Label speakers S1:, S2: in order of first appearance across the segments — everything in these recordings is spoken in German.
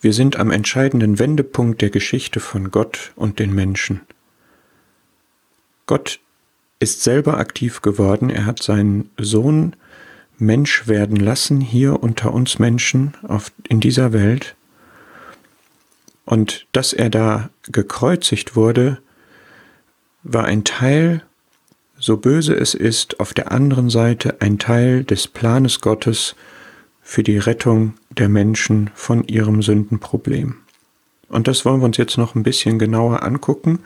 S1: wir sind am entscheidenden Wendepunkt der Geschichte von Gott und den Menschen. Gott ist selber aktiv geworden, er hat seinen Sohn Mensch werden lassen, hier unter uns Menschen auf, in dieser Welt. Und dass er da gekreuzigt wurde, war ein Teil, so böse es ist, auf der anderen Seite ein Teil des Planes Gottes für die Rettung der Menschen von ihrem Sündenproblem. Und das wollen wir uns jetzt noch ein bisschen genauer angucken.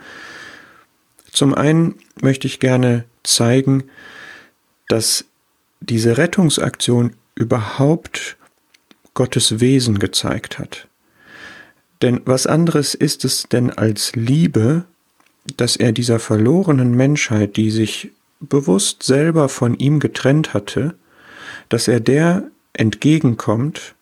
S1: Zum einen möchte ich gerne zeigen, dass diese Rettungsaktion überhaupt Gottes Wesen gezeigt hat. Denn was anderes ist es denn als Liebe, dass er dieser verlorenen Menschheit, die sich bewusst selber von ihm getrennt hatte, dass er der entgegenkommt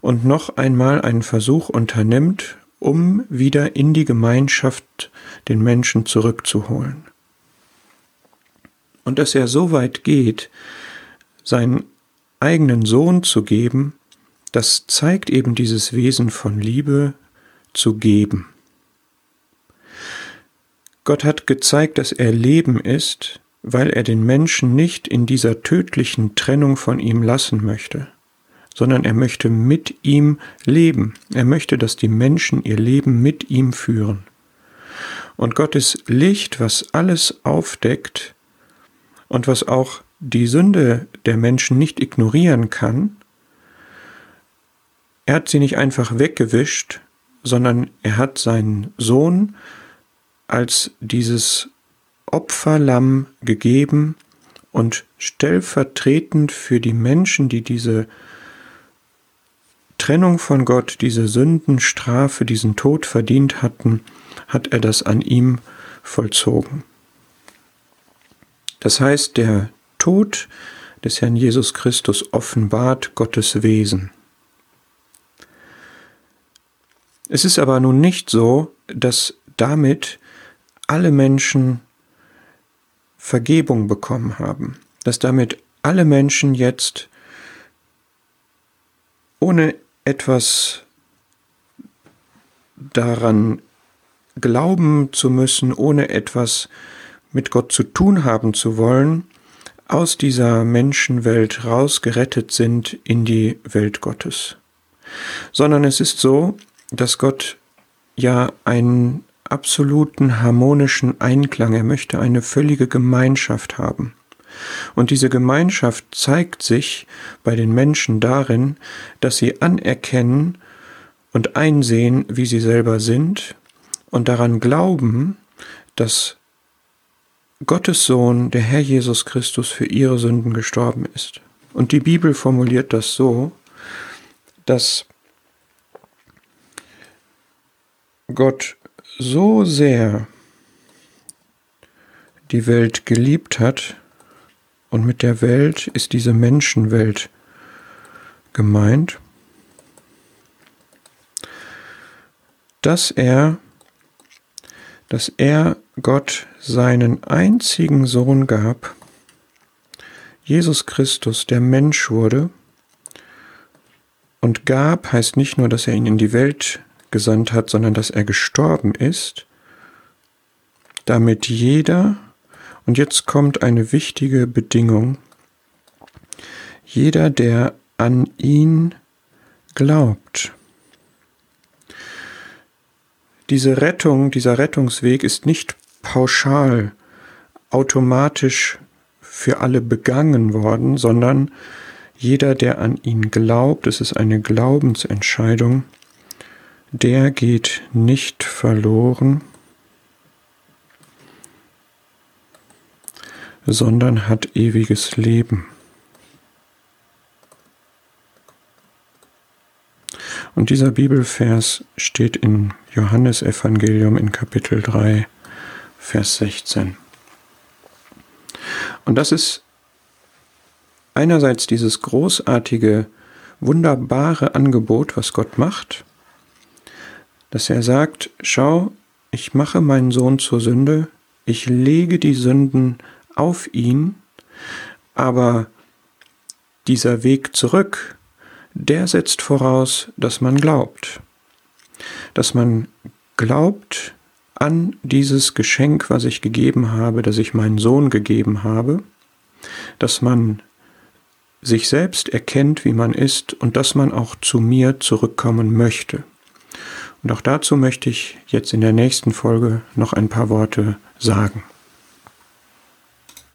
S1: und noch einmal einen Versuch unternimmt, um wieder in die Gemeinschaft den Menschen zurückzuholen. Und dass er so weit geht, seinen eigenen Sohn zu geben, das zeigt eben dieses Wesen von Liebe zu geben. Gott hat gezeigt, dass er Leben ist, weil er den Menschen nicht in dieser tödlichen Trennung von ihm lassen möchte sondern er möchte mit ihm leben. Er möchte, dass die Menschen ihr Leben mit ihm führen. Und Gottes Licht, was alles aufdeckt und was auch die Sünde der Menschen nicht ignorieren kann, er hat sie nicht einfach weggewischt, sondern er hat seinen Sohn als dieses Opferlamm gegeben und stellvertretend für die Menschen, die diese Trennung von Gott, diese Sündenstrafe, diesen Tod verdient hatten, hat er das an ihm vollzogen. Das heißt, der Tod des Herrn Jesus Christus offenbart Gottes Wesen. Es ist aber nun nicht so, dass damit alle Menschen Vergebung bekommen haben, dass damit alle Menschen jetzt ohne etwas daran glauben zu müssen, ohne etwas mit Gott zu tun haben zu wollen, aus dieser Menschenwelt rausgerettet sind in die Welt Gottes. Sondern es ist so, dass Gott ja einen absoluten harmonischen Einklang, er möchte eine völlige Gemeinschaft haben. Und diese Gemeinschaft zeigt sich bei den Menschen darin, dass sie anerkennen und einsehen, wie sie selber sind und daran glauben, dass Gottes Sohn, der Herr Jesus Christus, für ihre Sünden gestorben ist. Und die Bibel formuliert das so, dass Gott so sehr die Welt geliebt hat, und mit der Welt ist diese Menschenwelt gemeint, dass er, dass er Gott seinen einzigen Sohn gab, Jesus Christus, der Mensch wurde, und gab heißt nicht nur, dass er ihn in die Welt gesandt hat, sondern dass er gestorben ist, damit jeder, und jetzt kommt eine wichtige Bedingung. Jeder, der an ihn glaubt. Diese Rettung, dieser Rettungsweg ist nicht pauschal, automatisch für alle begangen worden, sondern jeder, der an ihn glaubt, es ist eine Glaubensentscheidung, der geht nicht verloren, sondern hat ewiges Leben. Und dieser Bibelvers steht in Johannes Evangelium in Kapitel 3, Vers 16. Und das ist einerseits dieses großartige, wunderbare Angebot, was Gott macht, dass er sagt, schau, ich mache meinen Sohn zur Sünde, ich lege die Sünden auf ihn, aber dieser Weg zurück, der setzt voraus, dass man glaubt. Dass man glaubt an dieses Geschenk, was ich gegeben habe, das ich meinen Sohn gegeben habe, dass man sich selbst erkennt, wie man ist und dass man auch zu mir zurückkommen möchte. Und auch dazu möchte ich jetzt in der nächsten Folge noch ein paar Worte sagen.